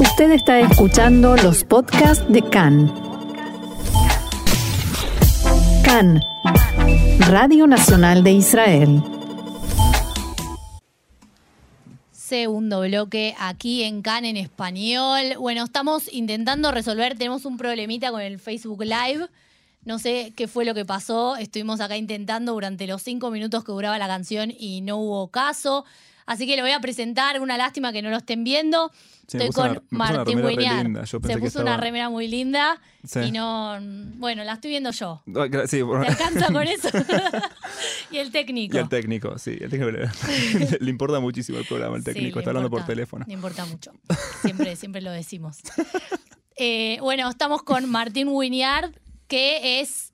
Usted está escuchando los podcasts de CAN. CAN, Radio Nacional de Israel. Segundo bloque aquí en CAN en español. Bueno, estamos intentando resolver, tenemos un problemita con el Facebook Live. No sé qué fue lo que pasó. Estuvimos acá intentando durante los cinco minutos que duraba la canción y no hubo caso. Así que lo voy a presentar. Una lástima que no lo estén viendo. Sí, Estoy con una- Martín pensé Se puso una remera muy linda Sí. y no. Bueno, la estoy viendo yo. Sí, por- ¿Te alcanza con eso? y el técnico. y el técnico, sí. El técnico le, le importa muchísimo el programa, el técnico. está hablando por teléfono. Le importa mucho. Siempre, siempre lo decimos. Eh, bueno, estamos con Martín Winiard, que es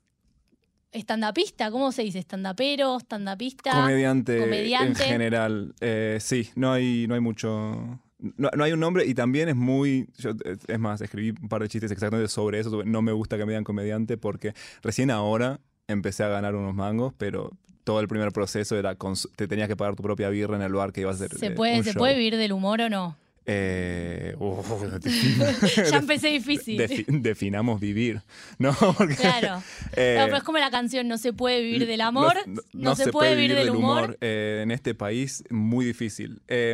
estandapista. ¿Cómo se dice? ¿Estandapero? ¿Estandapista? Comediante, comediante. en general. Eh, sí, no hay, no hay mucho. No, no hay un nombre y también es muy. yo, eh, es más, escribí un par de chistes exactamente sobre eso. sobre no me gusta que me digan comediante porque recién ahora empecé a ganar unos mangos, pero todo el primer proceso era. te tenías que pagar tu propia birra en el bar que ibas a hacer. ¿Se eh, puede, un ¿Se show. puede vivir del humor o no? Eh, ya empecé difícil. defi- definamos vivir. No, porque. Claro. eh, No, pero es como la canción, no se puede vivir del amor, no, no se, puede vivir del humor. eh, en este país, muy difícil. Eh,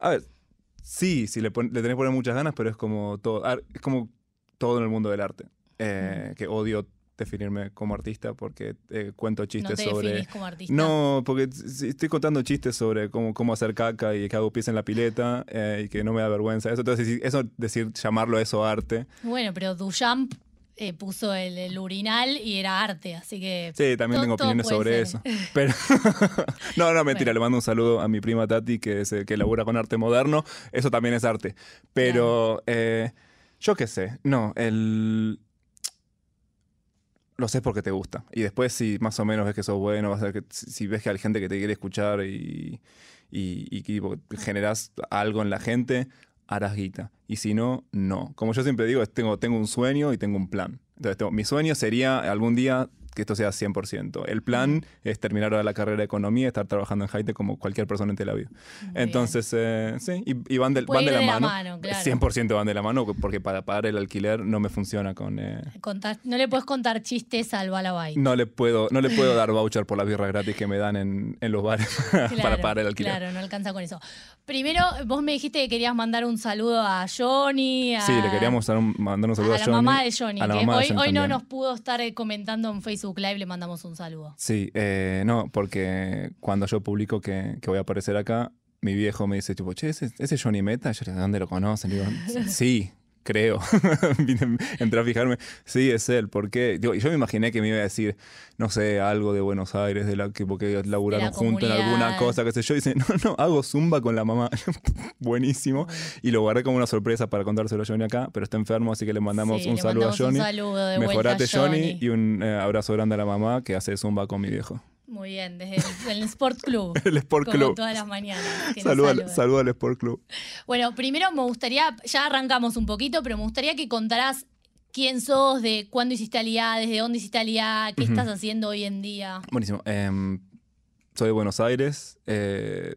a ver, sí, sí le, le tenés que poner muchas ganas, pero es como todo, es como todo en el mundo del arte. Eh, Que odio definirme como artista porque eh, cuento No chistes te sobre... definís como artista. No, porque estoy contando chistes sobre cómo, cómo hacer caca y que hago pies en la pileta eh, y que no me da vergüenza. Eso, entonces, eso decir, llamarlo eso arte. Bueno, pero Duchamp eh, puso el, el urinal y era arte, así que... Sí, también tengo opiniones sobre ser. eso. Pero no, no, mentira, Bueno. le mando un saludo a mi prima Tati, que, que labura con arte moderno. Eso también es arte. Pero eh, yo qué sé, no, el... Lo sé porque te gusta. Y después, si más o menos ves que sos bueno, vas a ver que, si ves que hay gente que te quiere escuchar y, y, y algo en la gente, harás guita. Y si no, no. Como yo siempre digo, tengo, tengo un sueño y tengo un plan. Entonces, tengo- mi sueño sería algún día que esto sea 100%. El plan es terminar ahora la carrera de economía y estar trabajando en Haite como cualquier persona en Tel Aviv. Muy Entonces, eh, sí, y, y van, Puede van de la de la mano. mano, claro. 100% van de la mano porque para pagar el alquiler no me funciona con... eh. Contar- no le puedes contar chistes al Balabay. no le puedo, no le puedo dar voucher por las birras gratis que me dan en, en los bares para pagar el alquiler. Claro, no alcanza con eso. Primero, vos me dijiste que querías mandar un saludo a Johnny. A, Sí, le queríamos un- mandar un saludo a a, la Johnny. mamá de Johnny, a la que mamá de hoy, Johnny hoy no nos pudo estar eh, comentando en Facebook Live, le mandamos un saludo. Sí, eh, no, porque cuando yo publico que, que voy a aparecer acá, mi viejo me dice, tipo, che, ¿ese, ese es Johnny Meta? Yo ¿de dónde lo conocen? Digo, sí, creo. Vine- Entré a fijarme, sí, es él. ¿Por qué? Digo, y yo me imaginé que me iba a decir, no sé, algo de Buenos Aires, de la que porque laburaron juntos en alguna cosa, qué sé yo. Y dice, no, no, hago zumba con la mamá. Buenísimo. Y lo guardé como una sorpresa para contárselo a Johnny acá, pero está enfermo, así que le mandamos Sí, un le saludo mandamos a Johnny. Un saludo de Mejorate, Johnny, y un eh, abrazo grande a la mamá que hace zumba con mi viejo. Muy bien, desde el, el Sport Club. El Sport como Club. todas las mañanas. Saluda saluda al Sport Club. Bueno, primero me gustaría, ya arrancamos un poquito, pero me gustaría que contaras quién sos, de cuándo hiciste Aliá, desde dónde hiciste Aliá, qué estás haciendo hoy en día. Buenísimo. Em, soy de Buenos Aires. Eh,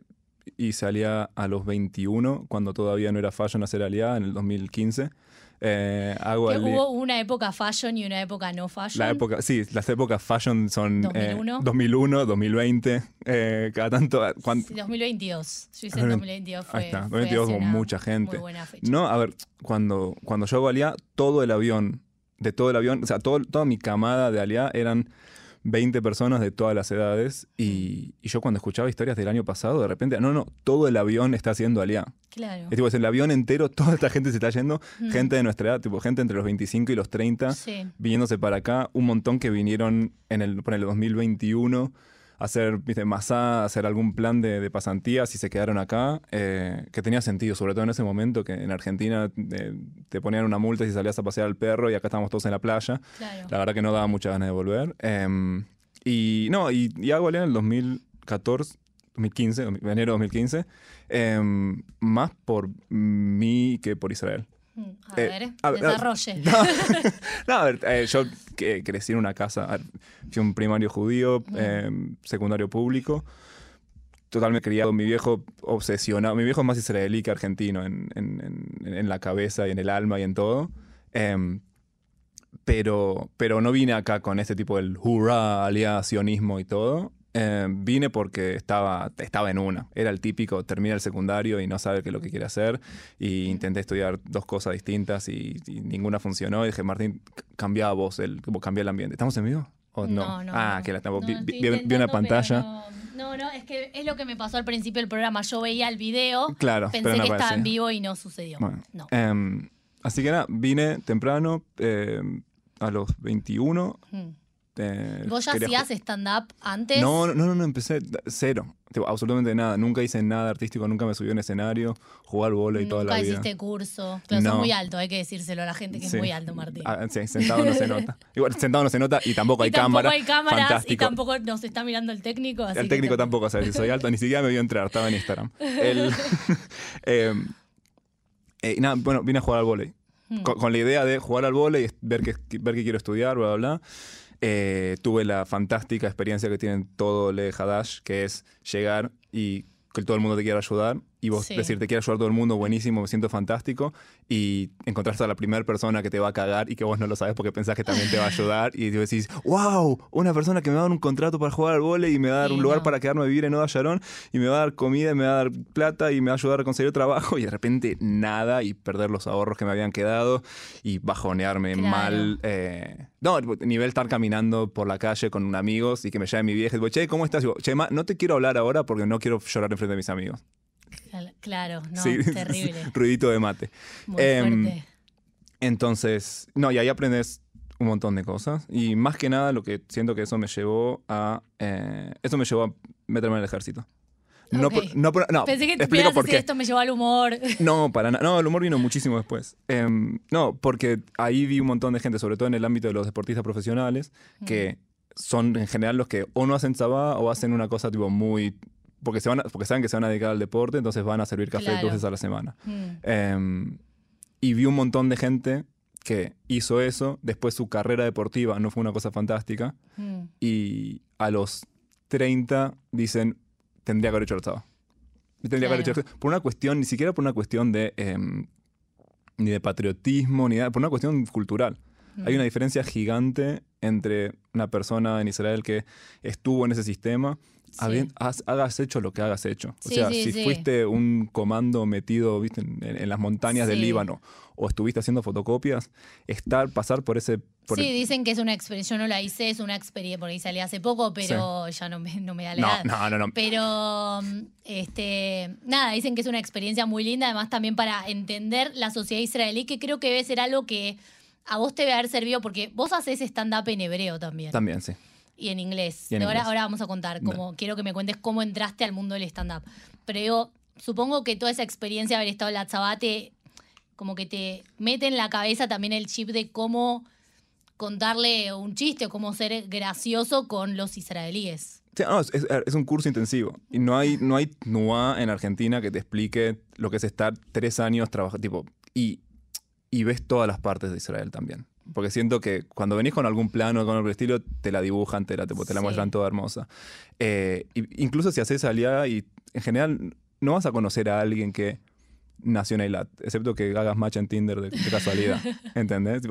hice Aliá a los 21, cuando todavía no era fashion hacer Aliá, en el 2015. Eh, hago Que hubo una época fashion y una época no fashion. La época, sí, las épocas fashion son eh, 2001. 2001, 2020, eh, cada tanto... cuan- Sí, 2022. Yo hice en 2022. Fue, Ahí está, fue 2022 hace con mucha gente. Muy buena fecha. No, a ver, cuando, cuando yo hago Aliá, todo el avión, de todo el avión, o sea, todo, toda mi camada de Aliá eran 20 personas de todas las edades y, y yo cuando escuchaba historias del año pasado, de repente, no, no, todo el avión está haciendo Aliá. Claro. Es tipo, es el avión entero, toda esta gente se está yendo, Mm. gente de nuestra edad, tipo, gente entre los 25 y los 30, Sí. viniéndose para acá, un montón que vinieron en el, por el 2021 a hacer, viste, masá, a hacer algún plan de, de pasantías y se quedaron acá, eh, que tenía sentido, sobre todo en ese momento que en Argentina eh, te ponían una multa si salías a pasear al perro y acá estábamos todos en la playa. Claro. La verdad que no daba muchas ganas de volver. Eh, y no, y, y hago en el 2014, 2015, enero de 2015, eh, más por mí que por Israel. Mm, A Eh, ver, a ver, desarrolle. No, no, a ver, eh, yo crecí en una casa, a fui un primario judío, Mm. eh, secundario público. totalmente criado. Mi viejo obsesionado. Mi viejo es más israelí que argentino en, en- en- en la cabeza y en el alma y en todo. Em, pero, pero no vine acá con ese tipo del hurra, alias sionismo y todo. Em, vine porque estaba, estaba en una. Era el típico, termina el secundario y no sabe qué es lo que quiere hacer. Y intenté estudiar dos cosas distintas y, y ninguna funcionó. Y dije, Martín, c- cambia vos, el, cambia el ambiente. ¿Estamos en vivo? ¿O no? ah, no. que la vi, vi- vi una pantalla. No, no, es que es lo que me pasó al principio del programa. Yo veía el video, Claro, pensé pero no que estaba en vivo y no sucedió. Bueno, No. em, así que nada, vine temprano, em, a los 21. Mm. Eh, ¿Vos ya hacías stand-up antes? No, no, no, no, empecé cero. Tipo, absolutamente nada. Nunca hice nada artístico, nunca me subí a un escenario, jugué al vóley toda la Nunca vida. hiciste curso. Pero No. sos muy alto, hay que decírselo a la gente que Sí. es muy alto, Martín. Ah, sí, sentado no se nota. Igual, sentado no se nota y tampoco hay y tampoco cámara. hay cámaras Fantástico. y tampoco nos está mirando el técnico. así El técnico te- tampoco sabe si soy alto, ni siquiera me vio entrar, estaba en Instagram. El- eh, eh, nada, bueno, vine a jugar al vóley. Hmm. Con, con la idea de jugar al vóley, ver qué, ver qué quiero estudiar, bla, bla, bla. Eh, tuve la fantástica experiencia que tienen todo Le Hadash, que es llegar y que todo el mundo te quiera ayudar y vos Sí. decir te quiere ayudar todo el mundo, buenísimo, me siento fantástico y encontrarse a la primera persona que te va a cagar y que vos no lo sabes porque pensás que también te va a ayudar y decís, wow, una persona que me va a dar un contrato para jugar al vóley y me va a dar un lugar no. para quedarme a vivir en Nueva Sharon y me va a dar comida y me va a dar plata y me va a ayudar a conseguir trabajo y de repente nada y perder los ahorros que me habían quedado y bajonearme Claro. mal. eh, no, nivel estar caminando por la calle con amigos y que me llame mi vieja y digo, che, ¿cómo estás? Y digo, che, ma, no te quiero hablar ahora porque no quiero llorar enfrente de mis amigos. Claro, no, Sí, terrible. ruidito de mate. Muy Em, fuerte. Entonces, no, y ahí aprendes un montón de cosas. Y más que nada lo que siento que eso me llevó a... eh, eso me llevó a meterme en el ejército. No, Ok. por- no, por- no, Pensé que te explico por qué. esto me llevó al humor. No, para nada. No, el humor vino muchísimo después. Em, no, porque ahí vi un montón de gente, sobre todo en el ámbito de los deportistas profesionales, que son en general los que o no hacen sabá o hacen una cosa tipo muy... Porque, se van a- porque saben que se van a dedicar al deporte, entonces van a servir café Claro. dos veces a la semana. Mm. Em, y vi un montón de gente que hizo eso, después su carrera deportiva no fue una cosa fantástica, Mm. y a los 30 dicen, tendría que haber hecho el sábado. Tendría que haber Claro. hecho Por una cuestión, ni siquiera por una cuestión de... em, ni de patriotismo, ni nada, por una cuestión cultural. Mm. Hay una diferencia gigante entre una persona en Israel que estuvo en ese sistema, Sí. has- hagas hecho lo que hagas hecho. O Sí, sea, sí, si fuiste un comando metido ¿viste? En, en las montañas del. Líbano o estuviste haciendo fotocopias, estar, pasar por ese... por sí, el- dicen que es una experiencia. Yo no la hice, es una experiencia porque salí hace poco, pero ya no me, no me da la no, edad. no, no, no. Pero, mm, este, nada, dicen que es una experiencia muy linda, además también para entender la sociedad israelí, que creo que debe ser algo que a vos te debe haber servido, porque vos haces stand-up en hebreo también También, sí. Y en inglés. Y en ahora, inglés. ahora vamos a contar, como, quiero que me cuentes cómo entraste al mundo del stand-up. Pero digo, supongo que toda esa experiencia de haber estado en la Tzabate, como que te mete en la cabeza también el chip de cómo contarle un chiste o cómo ser gracioso con los israelíes. Sí, no, es, es- es un curso intensivo. Y no hay, no hay NUA en Argentina que te explique lo que es estar tres años trabajando. Tipo, y, y ves todas las partes de Israel también. Porque siento que cuando venís con algún plano, con algún estilo, te la dibujan, te la, te, te la Sí. muestran toda hermosa. Eh, incluso si haces aliada, y en general no vas a conocer a alguien que nació en Eilat, excepto que hagas match en Tinder de, de casualidad. ¿Entendés?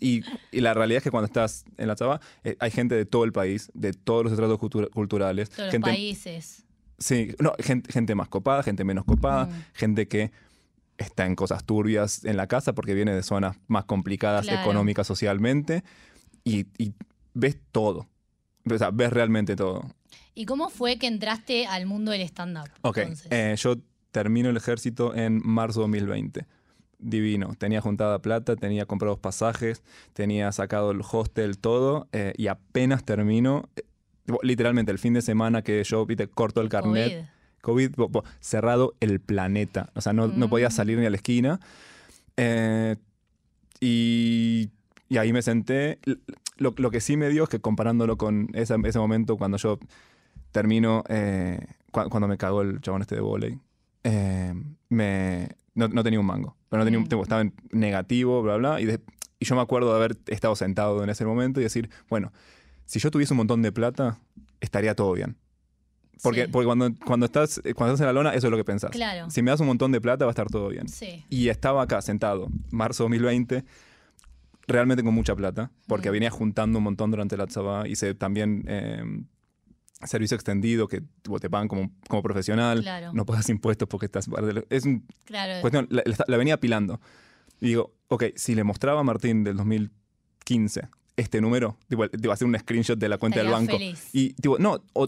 Y, y la realidad es que cuando estás en la Chava, eh, hay gente de todo el país, de todos los estratos cultu- culturales. Todos los gente, países. Sí, no, gente, gente más copada, gente menos copada, Mm. gente que está en cosas turbias en la casa porque viene de zonas más complicadas Claro. económicas, socialmente, y, y ves todo. O sea, ves realmente todo. ¿Y cómo fue que entraste al mundo del stand-up? Ok, eh, yo termino el ejército en marzo de 2020. Divino. Tenía juntada plata, tenía comprados pasajes, tenía sacado el hostel, todo, eh, y apenas termino, eh, literalmente el fin de semana que yo corto el carnet, COVID. Cerrado el planeta. O sea, no, no podía Mm. salir ni a la esquina. Eh, y, y ahí me senté. Lo, lo que sí me dio es que comparándolo con ese, ese momento cuando yo termino, eh, cua- cuando me cagó el chabón este de volei, eh, me, no, no tenía un mango. Pero no tenía un, Mm. estaba en negativo, bla, bla. Y, de- y yo me acuerdo de haber estado sentado en ese momento y decir, bueno, si yo tuviese un montón de plata, estaría todo bien. Porque, Sí. porque cuando, cuando, estás, cuando estás en la lona, eso es lo que pensás. Claro. Si me das un montón de plata, va a estar todo bien. Sí. Y estaba acá sentado, marzo 2020, realmente con mucha plata, porque Mm. venía juntando un montón durante la Tzabá. Hice también eh, servicio extendido, que tipo, te pagan como, como profesional. Claro. No pagas impuestos porque estás... Es Claro. cuestión, la, la- venía apilando. Y digo, ok, si le mostraba a Martín del 2015 este número, tipo, te iba a hacer un screenshot de la cuenta del Estaría banco. feliz. Y tipo, no, o-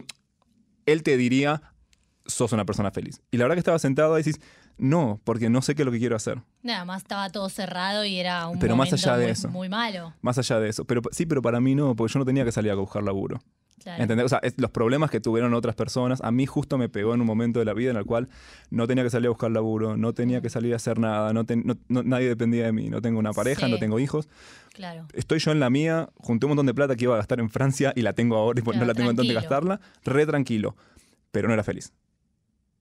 él te diría, sos una persona feliz. Y la verdad que estaba sentado y decís, no, porque no sé qué es lo que quiero hacer. Nada más estaba todo cerrado y era un Pero más momento allá de muy, eso. muy malo. Más allá de eso. Pero sí, pero para mí no, porque yo no tenía que salir a buscar laburo. Claro. ¿Entendés? O sea, es- los problemas que tuvieron otras personas, a mí justo me pegó en un momento de la vida en el cual no tenía que salir a buscar laburo, no tenía que salir a hacer nada, no ten- no- no- nadie dependía de mí, no tengo una pareja, Sí. no tengo hijos. Claro. Estoy yo en la mía, junté un montón de plata que iba a gastar en Francia y la tengo ahora, y pues no Claro, la tengo en dónde gastarla, re tranquilo, pero no era feliz.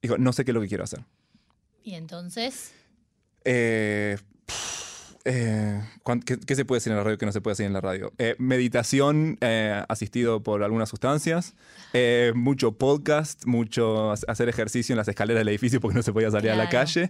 Dijo, no sé qué es lo que quiero hacer. Y entonces, Eh, eh, ¿cuán- ¿qué, qué se puede decir en la radio que no se puede decir en la radio? Eh, meditación eh, asistido por algunas sustancias, eh, mucho podcast, mucho ha- hacer ejercicio en las escaleras del edificio porque no se podía salir a la Claro. calle.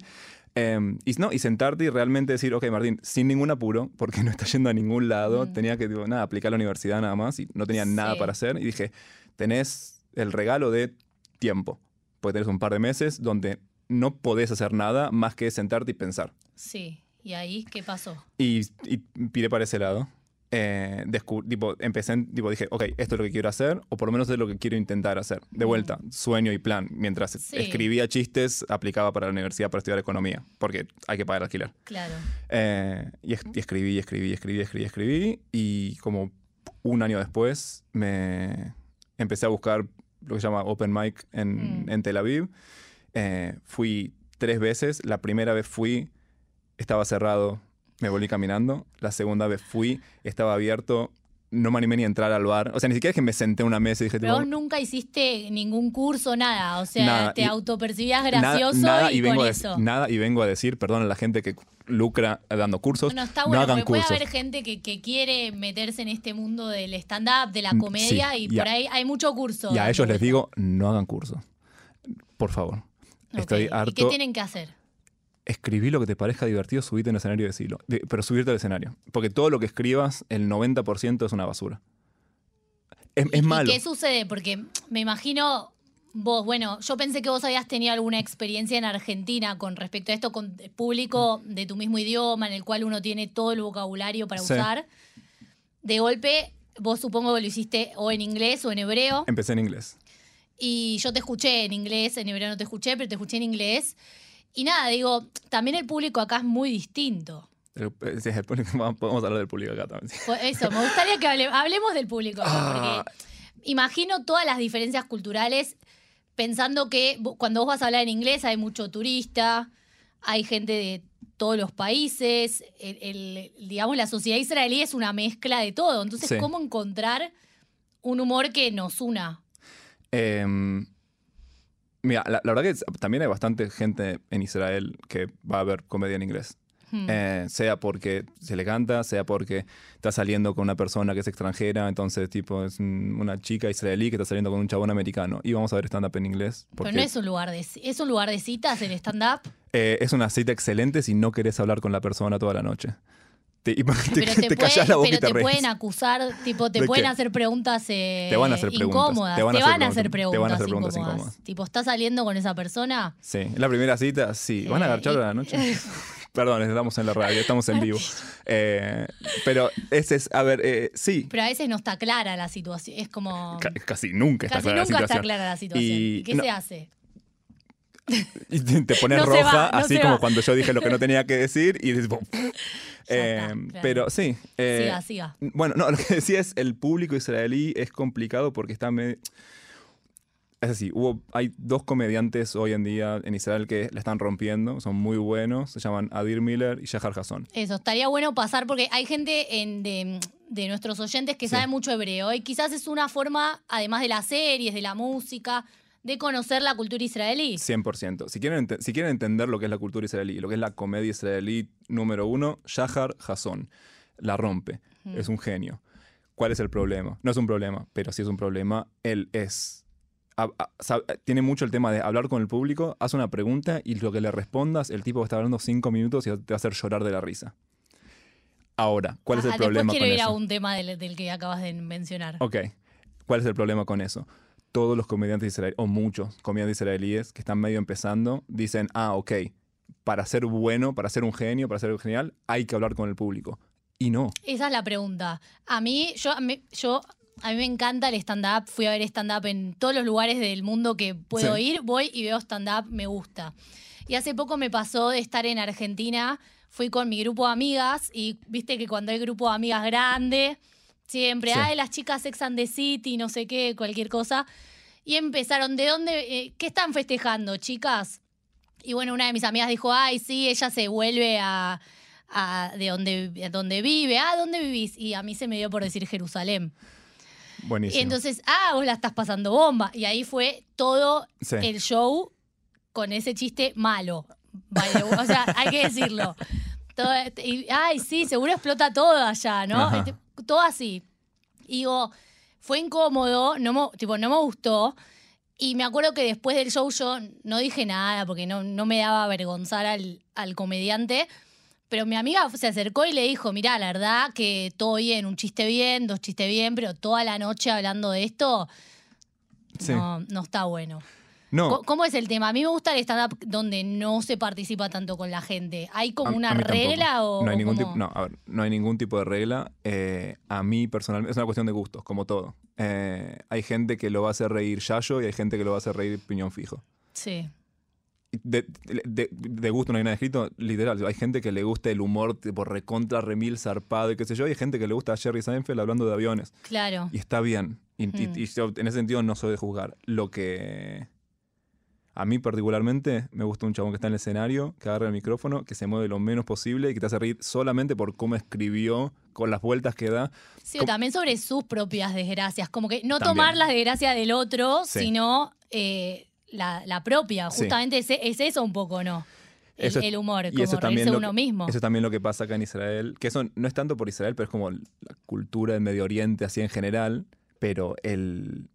Eh, y, no, y sentarte y realmente decir, ok, Martín, sin ningún apuro, porque no está yendo a ningún lado, Mm. tenía que, tipo, nada, aplicar a la universidad nada más y no tenía nada Sí. para hacer. Y dije, tenés el regalo de tiempo, porque tenés un par de meses donde no podés hacer nada más que sentarte y pensar. sí. ¿Y ahí qué pasó? Y, y piré para ese lado. Eh, tipo, empecé, tipo, dije, ok, esto es lo que quiero hacer, o por lo menos es lo que quiero intentar hacer. De vuelta, sueño y plan. Mientras Sí. escribía chistes, aplicaba para la universidad para estudiar economía, porque hay que pagar alquiler. Claro. Eh, y, es- y escribí, escribí, escribí, escribí, escribí, y como un año después me empecé a buscar lo que se llama Open Mic en, Mm. en Tel Aviv. Eh, fui tres veces. La primera vez fui, estaba cerrado, me volví caminando. La segunda vez fui, estaba abierto, no me animé ni a entrar al bar. O sea, ni siquiera es que me senté a una mesa y dije, Pero vos nunca hiciste ningún curso, nada. O sea, Nada, te autopercibías gracioso nada, y, vengo con a, eso. nada, y vengo a decir, perdón a la gente que lucra dando cursos, Bueno, está no bueno, hagan porque puede cursos. haber gente que, que quiere meterse en este mundo del stand-up, de la Mm, comedia, sí, y y a- por ahí hay mucho curso. Y a ellos les digo, no hagan cursos. Por favor. Estoy ¿Y qué harto. tienen que hacer? Escribí lo que te parezca divertido, subite en el escenario y decilo. De- Pero subirte al escenario. Porque todo lo que escribas, el 90% es una basura. Es, es ¿Y- malo. ¿Y qué sucede? Porque me imagino vos, bueno, yo pensé que vos habías tenido alguna experiencia en Argentina con respecto a esto, con público de tu mismo idioma, en el cual uno tiene todo el vocabulario para Sí. usar. De golpe, vos supongo que lo hiciste o en inglés o en hebreo. Empecé en inglés. Y yo te escuché en inglés, en hebreo no te escuché, pero te escuché en inglés. Y nada, digo, también el público acá es muy distinto. El- eh, sí, el público- vamos- Podemos hablar del público acá también. sí. Eso, me gustaría que hable- hablemos del público acá, Ah. porque imagino todas las diferencias culturales pensando que cuando vos vas a hablar en inglés hay mucho turista, hay gente de todos los países, el- el- digamos, la sociedad israelí es una mezcla de todo. Entonces, Sí. ¿cómo encontrar un humor que nos una? Em, mira, la, la verdad que también hay bastante gente en Israel que va a ver comedia en inglés. Hmm. Eh, sea porque se le canta, sea porque está saliendo con una persona que es extranjera, entonces tipo es un- una chica israelí que está saliendo con un chabón americano. Y vamos a ver stand-up en inglés. Porque Pero no es un lugar de es un lugar de citas el stand-up. eh, es una cita excelente si no querés hablar con la persona toda la noche. Te, te, Pero te te, callás puede- la boca pero y te, pueden acusar, tipo, te ¿De pueden qué? hacer preguntas eh, Te van a hacer preguntas, incómodas. te van a hacer preguntas, te van a hacer preguntas incómodas. incómodas. Tipo, ¿estás saliendo con esa persona? Sí, en la primera cita, sí. ¿Van a Eh, agarchar a la noche? Perdón, estamos en la radio, estamos en vivo. Eh, pero ese es, a ver, eh, sí. Pero a veces no está clara la situación. Es como. Ca- casi nunca está casi clara nunca la está situación. clara la situación. Y ¿Qué no- se hace? Y te pones No roja, va, no así como cuando yo dije lo que no tenía que decir y dices, Eh, está, claro. Pero sí. eh, siga, siga. Bueno, no, lo que decía es el público israelí es complicado porque está medio... Es así, hubo, hay dos comediantes hoy en día en Israel que la están rompiendo, son muy buenos, se llaman Adir Miller y Shahar Hassan. Eso, estaría bueno pasar porque hay gente en- de, de nuestros oyentes que Sí. sabe mucho hebreo y quizás es una forma, además de las series, de la música, de conocer la cultura israelí. 100%. Si quieren, si quieren entender lo que es la cultura israelí lo que es la comedia israelí número uno, Shahar Hassan la rompe. Es un genio. ¿Cuál es el problema? No es un problema, pero sí es un problema. Él es a- a- sa- tiene mucho el tema de hablar con el público, haz una pregunta y lo que le respondas, el tipo estar hablando cinco minutos y te va a hacer llorar de la risa. Ahora, ¿cuál es Ah, el problema Después quiero con ir a eso? un tema del, del que acabas de mencionar. Ok, ¿cuál es el problema con eso? Todos los comediantes israelíes, o muchos comediantes israelíes que están medio empezando, dicen, ah, ok, para ser bueno, para ser un genio, para ser genial, hay que hablar con el público. Y no. Esa es la pregunta. A mí, yo, a mí, yo, a mí me encanta el stand-up. Fui a ver stand-up en todos los lugares del mundo que puedo Sí. ir. Voy y veo stand-up, me gusta. Y hace poco me pasó de estar en Argentina. Fui con mi grupo de amigas y viste que cuando hay grupo de amigas grande, siempre, Sí. ay, las chicas Sex and the City, no sé qué, cualquier cosa. Y empezaron, ¿de dónde? eh, ¿Qué están festejando, chicas? Y bueno, una de mis amigas dijo, ay, sí, ella se vuelve a, a de donde, a donde vive. Ah, ¿dónde vivís? Y a mí se me dio por decir Jerusalén. Buenísimo. Y entonces, ah, vos la estás pasando bomba. Y ahí fue todo Sí. el show con ese chiste malo. Way. O sea, hay que decirlo. Todo- y, ay, sí, seguro explota todo allá, ¿no? Ajá. Todo así. Y digo, fue incómodo, no me, tipo, no me gustó. Y me acuerdo que después del show yo no dije nada porque no, no me daba avergonzar al, al comediante. Pero mi amiga se acercó y le dijo, mirá, la verdad que todo bien, un chiste bien, dos chistes bien, pero toda la noche hablando de esto Sí. no, no está bueno. No, ¿Cómo es el tema? A mí me gusta el stand-up donde no se participa tanto con la gente. ¿Hay como A- una a mí tampoco. regla o no hay ningún tipo, no, a ver, no hay ningún tipo de regla. Eh, a mí personalmente es una cuestión de gustos, como todo. Eh, hay gente que lo va a hacer reír Yayo y hay gente que lo va a hacer reír Piñón Fijo. Sí. De, de- de gusto no hay nada escrito, literal. Hay gente que le gusta el humor tipo recontra, remil, zarpado y qué sé yo. Y hay gente que le gusta a Jerry Seinfeld hablando de aviones. Claro. Y está bien. Y, y- y yo en ese sentido no soy de juzgar. Lo que a mí particularmente me gusta un chabón que está en el escenario, que agarra el micrófono, que se mueve lo menos posible y que te hace reír solamente por cómo escribió, con las vueltas que da. Sí, también sobre sus propias desgracias. Como que no También. tomar las desgracias del otro, Sí. sino eh, la, la propia. Sí. Justamente es, es eso un poco, ¿no? El, Eso es- el humor, y como eso también uno que- mismo. Eso es también lo que pasa acá en Israel, que eso no es tanto por Israel, pero es como la cultura del Medio Oriente así en general, pero el,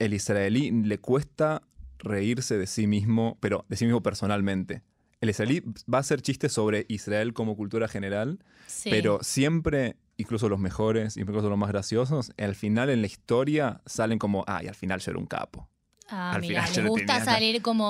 el israelí le cuesta reírse de sí mismo, pero de sí mismo personalmente. El israelí va a hacer chistes sobre Israel como cultura general, Sí. pero siempre, incluso los mejores, incluso los más graciosos, al final en la historia salen como, ay, al final yo era un capo. Ah, al mira, final le gusta tenía salir como,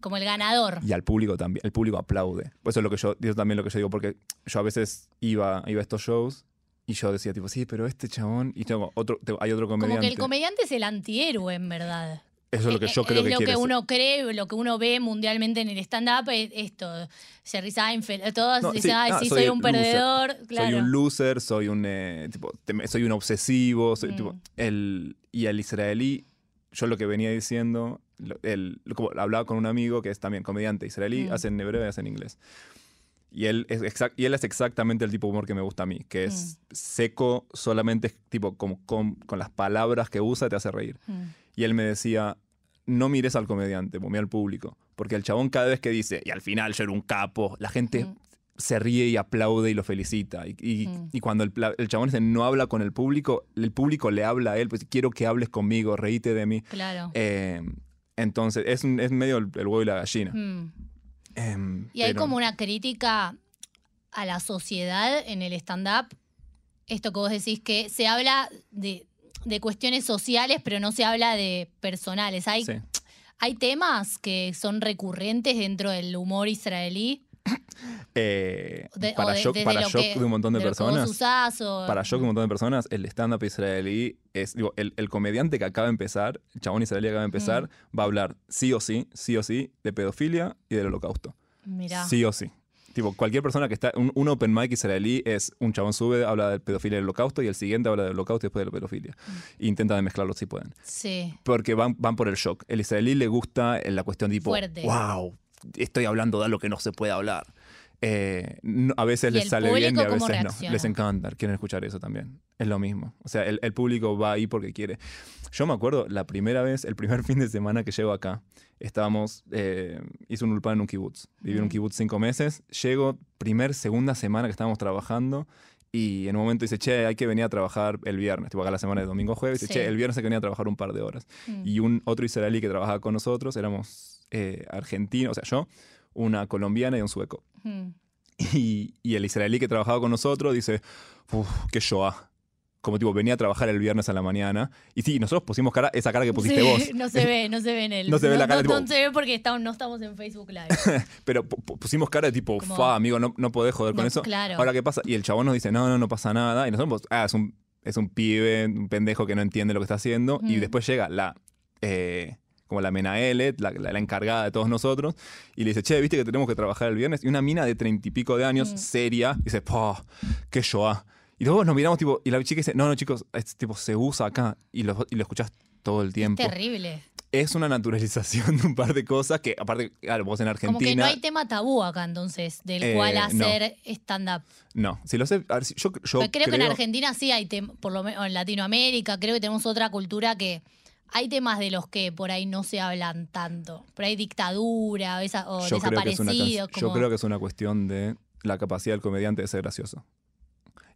como el ganador. Y al público también, el público aplaude. Por eso es lo que yo, eso también lo que yo digo, porque yo a veces iba, iba a estos shows y yo decía tipo, sí, pero este chabón, y tengo otro, tengo- hay otro comediante. Como que el comediante es el antihéroe, en verdad. Eso es lo que yo Eh, creo es que lo que uno cree, lo que uno ve mundialmente en el stand-up es esto. Jerry Seinfeld, todos No, dicen, sí, ay, ah, sí, soy soy un loser. perdedor. Soy Claro. un loser, soy un eh, tipo, soy un obsesivo, soy, Mm. tipo, el, y el israelí, yo lo que venía diciendo, el, como hablaba con un amigo que es también comediante israelí, Mm. hace en hebreo y hace en inglés. Y él, es exact- y él es exactamente el tipo de humor que me gusta a mí, que es Mm. seco, solamente tipo como con, con las palabras que usa te hace reír. Y él me decía, no mires al comediante, mira al público. Porque el chabón cada vez que dice, y al final yo era un capo, la gente Mm. se ríe y aplaude y lo felicita. Y, y- Mm. y cuando el, chabón ese no habla con el público, el público le habla a él, pues quiero que hables conmigo, reíte de mí. Claro. Eh, entonces, es, un- es medio el, el huevo y la gallina. Mm. Em, Y hay pero- como una crítica a la sociedad en el stand-up. Esto que vos decís que se habla de, de cuestiones sociales, pero no se habla de personales. Hay, Sí. hay temas que son recurrentes dentro del humor israelí. Eh, de- para de- shock, para lo shock que- de un montón de, personas. usás o- Para shock de un montón de personas, el stand-up israelí es, digo, el, el comediante que acaba de empezar, el chabón israelí que acaba de empezar, Mm. va a hablar sí o sí, sí o sí, de pedofilia y del holocausto. Mirá. Sí o sí. Tipo, cualquier persona que está, un, un open mic israelí es un chabón sube, habla de pedofilia y del holocausto y el siguiente habla del holocausto y después de la pedofilia. Mm. Intenta de mezclarlos si pueden. Sí. Porque van, van por el shock. El israelí le gusta la cuestión tipo, Fuerte. wow, estoy hablando de algo que no se puede hablar. Eh, no- a veces ¿Y les sale bien y a veces no. Les encanta, quieren escuchar eso también. Es lo mismo. O sea, el, el público va ahí porque quiere. Yo me acuerdo la primera vez, el primer fin de semana que llego acá, estábamos, eh, hice un ulpan en un kibutz. Viví en un kibutz cinco meses. Llego, primer, segunda semana que estábamos trabajando Y en un momento dice, che, hay que venir a trabajar el viernes, tipo acá la semana de domingo a jueves. Dice, Sí. che, el viernes hay que venir a trabajar un par de horas. Mm. Y un otro israelí que trabajaba con nosotros, éramos eh, argentinos, o sea, yo, una colombiana y un sueco. Mm. Y, y el israelí que trabajaba con nosotros dice, uff, qué shoah. Como tipo, venía a trabajar el viernes a la mañana. Y sí, nosotros pusimos cara, esa cara que pusiste Sí, vos. No se ve, no se ve en el. No se ve la cara, No, tipo- no se ve porque no estamos en Facebook Live. Pero pu- pu- pusimos cara de tipo, Como- fa, amigo, no, no podés joder con eso. claro. Ahora, ¿qué pasa? Y el chabón nos dice, no, no, no pasa nada. Y nosotros, ah, es un, es un pibe, un pendejo que no entiende lo que está haciendo. Y Mm. después llega la, eh, como la Menaelet, la, la- la encargada de todos nosotros, y le dice, che, viste que tenemos que trabajar el viernes. Y una mina de treinta y pico de años, Mm. seria, dice, pa, qué shoah. Y todos nos miramos, tipo, y la chica dice, no, no, chicos, es, tipo, se usa acá. Y lo, y lo escuchás todo el tiempo. Terrible. Es una naturalización de un par de cosas que, aparte, claro, vos en Argentina. Como que no hay tema tabú acá entonces, del Eh, cual no. hacer stand-up. No, si lo sé, a ver, si- yo, yo Porque creo, que en creo- Argentina sí hay temas, por lo menos en Latinoamérica, creo que tenemos otra cultura que hay temas de los que por ahí no se hablan tanto. Por ahí dictadura o, esa- o yo creo, que es una, desaparecidos. yo creo que es una cuestión de la capacidad del comediante de ser gracioso.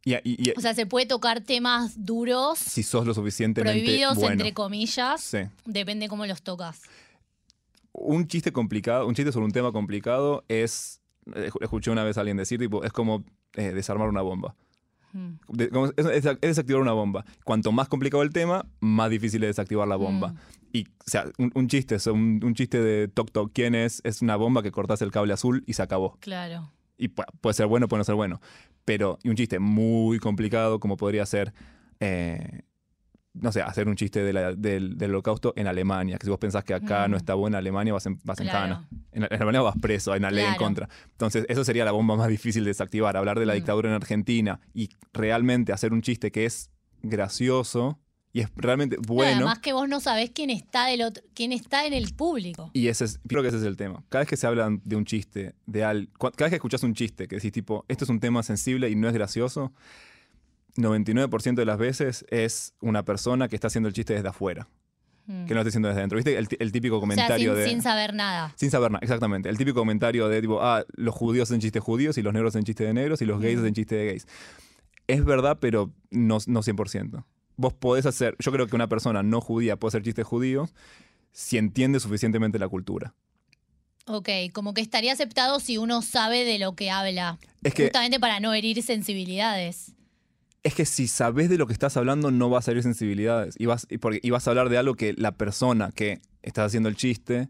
Y, y- y O sea, se puede tocar temas duros, si sos lo suficientemente prohibidos, bueno. entre comillas. Sí. Depende cómo los tocas. Un chiste complicado, un chiste sobre un tema complicado es, escuché una vez a alguien decir, tipo, es como eh, desarmar una bomba. Mm. De- es, es- es desactivar una bomba. Cuanto más complicado el tema, más difícil es desactivar la bomba. Mm. Y, o sea, un, un chiste, es un, un chiste de toc toc, ¿quién es? Es una bomba que cortas el cable azul y se acabó. Claro. Y pu- puede ser bueno, puede no ser bueno. Pero, y un chiste muy complicado, como podría ser, eh, no sé, hacer un chiste de la- del, del holocausto en Alemania. Que si vos pensás que acá Mm. no está bueno, en Alemania vas en, vas en cana. En, en Alemania vas preso, hay una ley en contra. Entonces, eso sería la bomba más difícil de desactivar. Hablar de la Mm. dictadura en Argentina y realmente hacer un chiste que es gracioso y es realmente No, bueno. además que vos no sabés quién está del otro, quién está en el público. Y ese es, creo que ese es el tema. Cada vez que se habla de un chiste, de al, cada vez que escuchas un chiste que decís tipo, esto es un tema sensible y no es gracioso, 99% de las veces es una persona que está haciendo el chiste desde afuera, Mm. que no lo está haciendo desde adentro. ¿Viste? El, el típico o sea, comentario sin, de... sin saber nada. Sin saber nada, exactamente. El típico comentario de tipo, ah, los judíos hacen chistes judíos y los negros hacen chiste de negros y los gays Mm. hacen chiste de gays. Es verdad, pero no, no 100%. Vos podés hacer, yo creo que una persona no judía puede hacer chistes judíos si entiende suficientemente la cultura. Ok, como que estaría aceptado si uno sabe de lo que habla. Es que, Justamente para no herir sensibilidades. Es que si sabes de lo que estás hablando, no vas a herir sensibilidades. Y vas, y porque, y vas a hablar de algo que la persona que está haciendo el chiste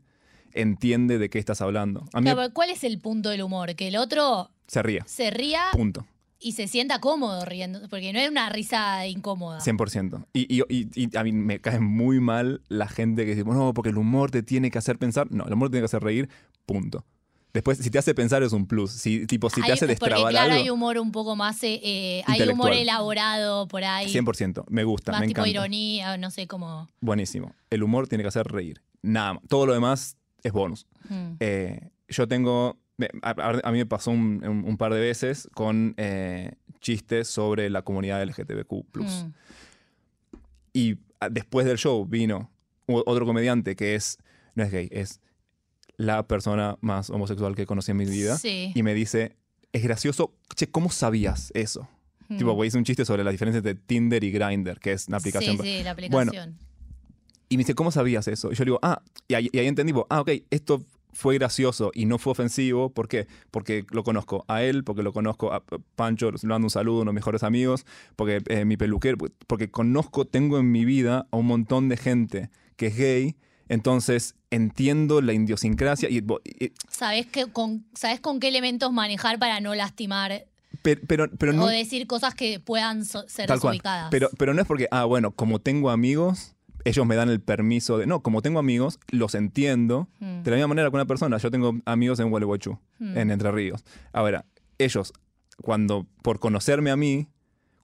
entiende de qué estás hablando. A mí Claro, pero ¿Cuál es el punto del humor? Que el otro se ríe. se ría Punto. y se sienta cómodo riendo. Porque no es una risa incómoda. 100%. Y, y, y- y a mí me cae muy mal la gente que dice, no, porque el humor te tiene que hacer pensar. No, el humor te tiene que hacer reír, punto. Después, si te hace pensar es un plus. Si, tipo, si te Hay- hace porque destrabar claro, hay humor un poco más. eh, eh, hay humor elaborado por ahí. 100%. Me gusta, más me tipo encanta. ironía, no sé cómo. Buenísimo. El humor tiene que hacer reír. Nada más. Todo lo demás es bonus. Mm. Eh, yo tengo. A, mí me pasó un, un- un par de veces con chistes sobre la comunidad LGTBQ. Mm. Y ah, después del show vino otro comediante que es. No es gay, es la persona más homosexual que conocí en mi vida. Sí. Y me dice. Es gracioso. Che, ¿cómo sabías eso? Tipo, hice un chiste sobre las diferencias de Tinder y Grindr, que es una aplicación. Sí, sí, la Bueno, aplicación. Y me dice, ¿cómo sabías eso? Y yo le digo, ah, y ahí, y ahí entendí, ah, ok, esto fue gracioso y no fue ofensivo. ¿Por qué? Porque lo conozco a él, porque lo conozco a Pancho, le mando un saludo, uno de mis mejores amigos, porque eh, mi peluquero, porque conozco, tengo en mi vida a un montón de gente que es gay, entonces entiendo la idiosincrasia y, y- ¿Sabés, que con, ¿Sabés con qué elementos manejar para no lastimar pero, pero, pero no... o decir cosas que puedan so- ser Tal cual. desubicadas? Pero, pero no es porque, ah, bueno, como tengo amigos, ellos me dan el permiso de. No, como tengo amigos, los entiendo. Mm. De la misma manera que una persona, yo tengo amigos en Gualeguaychú, Mm. en Entre Ríos. Ahora, ellos, cuando, por conocerme a mí,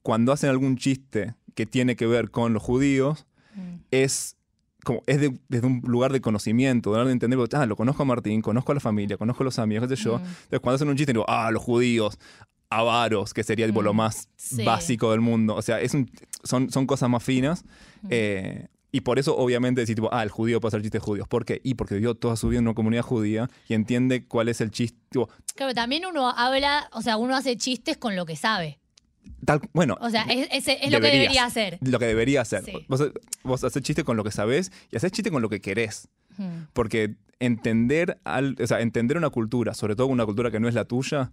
cuando hacen algún chiste que tiene que ver con los judíos, Mm. es como es de- desde un lugar de conocimiento, de entender, ah, lo conozco a Martín, conozco a la familia, conozco a los amigos, qué sé yo. Mm. Entonces, cuando hacen un chiste, digo, ah, los judíos, avaros, que sería tipo, lo Mm, más sí. básico del mundo. O sea, es un- son, son cosas más finas. Mm. eh, y por eso, obviamente, decir, tipo, ah, el judío puede hacer chistes judíos. ¿Por qué? Y porque vivió toda su vida en una comunidad judía y entiende cuál es el chiste. tipo, Claro, también uno habla, o sea, uno hace chistes con lo que sabe. Tal, bueno, O sea, es, es- es lo que debería hacer. lo que debería hacer. Sí. Vos, vos haces chiste con lo que sabés y haces chiste con lo que querés. Hmm. Porque entender, al, o sea, entender una cultura, sobre todo una cultura que no es la tuya,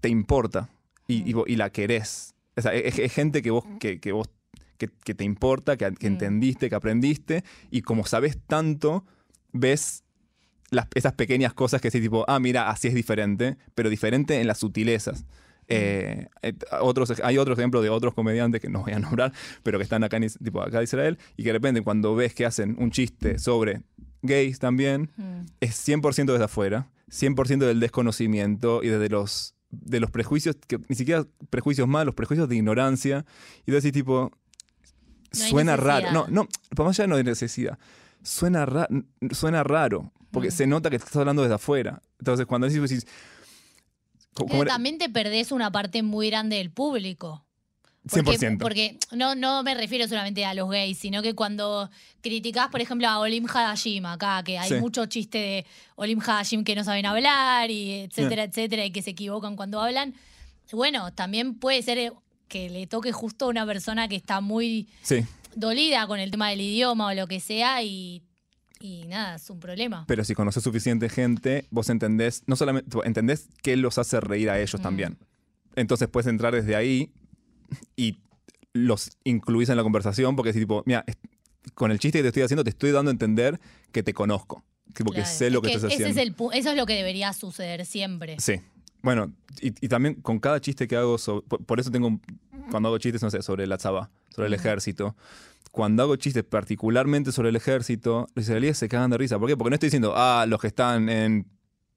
te importa y, y vo- y la querés. O sea, es, es gente que vos, que, que vos que, que te importa, que, que Mm. entendiste, que aprendiste, y como sabes tanto, ves las- esas pequeñas cosas que sí, tipo, ah, mira, así es diferente, pero diferente en las sutilezas. Eh, otros, hay otros ejemplos de otros comediantes que no voy a nombrar, pero que están acá en, tipo, acá en Israel, y que de repente cuando ves que hacen un chiste sobre gays también, Hmm. es 100% desde afuera, 100% del desconocimiento y desde los, de los prejuicios, que ni siquiera prejuicios malos, prejuicios de ignorancia, y tú decís tipo, No suena raro, no, no, por más allá no hay necesidad, suena, ra- suena raro, porque Mm. se nota que estás hablando desde afuera. Entonces cuando decís como era- también te perdés una parte muy grande del público. Porque, 100%. Porque no, no me refiero solamente a los gays, sino que cuando criticás, por ejemplo, a Olim Hadashim acá, que hay Sí. mucho chiste de Olim Hadashim que no saben hablar, y etcétera, etcétera, y que se equivocan cuando hablan. Bueno, también puede ser eh, que le toque justo a una persona que está muy Sí, dolida con el tema del idioma o lo que sea, y, y nada, es un problema. pero si conoces suficiente gente, vos entendés, no solamente, entendés qué los hace reír a ellos Mm. también. Entonces puedes entrar desde ahí y los incluís en la conversación porque es tipo, mira, con el chiste que te estoy haciendo te estoy dando a entender que te conozco, tipo, que Claro. sé lo Es que, estás ese haciendo. es el eso es lo que debería suceder siempre. Sí. Bueno, y, y también con cada chiste que hago, so- por, por eso tengo, cuando hago chistes, no sé, sobre la tzaba, sobre el ejército, cuando hago chistes particularmente sobre el ejército, los israelíes se cagan de risa. ¿Por qué? Porque no estoy diciendo, ah, los que están en,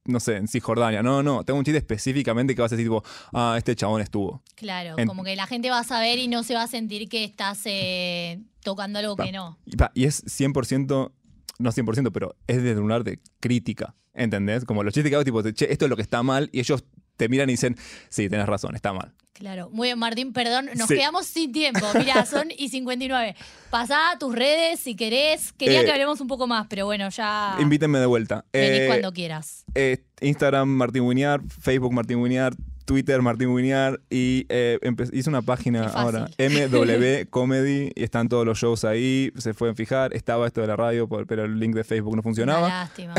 no sé, en Cisjordania. No, no, tengo un chiste específicamente que vas a decir, tipo, ah, este chabón estuvo. Claro, En- como que la gente va a saber y no se va a sentir que estás eh, tocando algo que no. Y, pa, y es 100%, no 100%, pero es desde un lugar de crítica, ¿entendés? Como los chistes que hago, tipo, che, esto es lo que está mal, y ellos te miran y dicen, sí, tenés razón, está mal. Claro. Muy bien, Martín, perdón, nos Sí. quedamos sin tiempo. Mira, son y 59. Pasá a tus redes si querés. Quería Eh, que hablemos un poco más, pero bueno, ya Invítenme de vuelta. venís Eh, cuando quieras. Eh, Instagram Martín Winiar, Facebook Martín Winiar, Twitter Martín Winiar y eh, hice una página ahora, MW Comedy, y están todos los shows ahí, se pueden fijar. Estaba esto de la radio, pero el link de Facebook no Una funcionaba. lástima.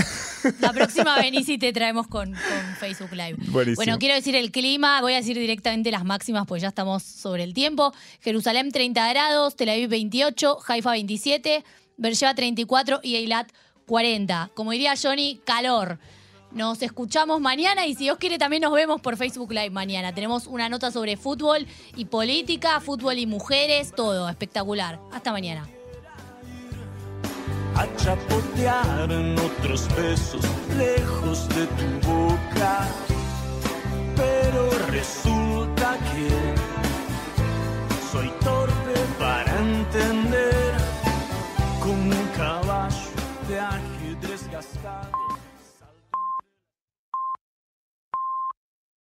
La próxima venís y te traemos con, con Facebook Live. Buenísimo. Bueno, quiero decir el clima, voy a decir directamente las máximas porque ya estamos sobre el tiempo. Jerusalén 30 grados, Tel Aviv 28, Haifa 27, Beersheba 34 y Eilat 40. Como diría Johnny, calor. Nos escuchamos mañana y si Dios quiere también nos vemos por Facebook Live mañana. Tenemos una nota sobre fútbol y política, fútbol y mujeres, todo espectacular. Hasta mañana. a chapotear en otros besos lejos de tu boca. Pero resulta que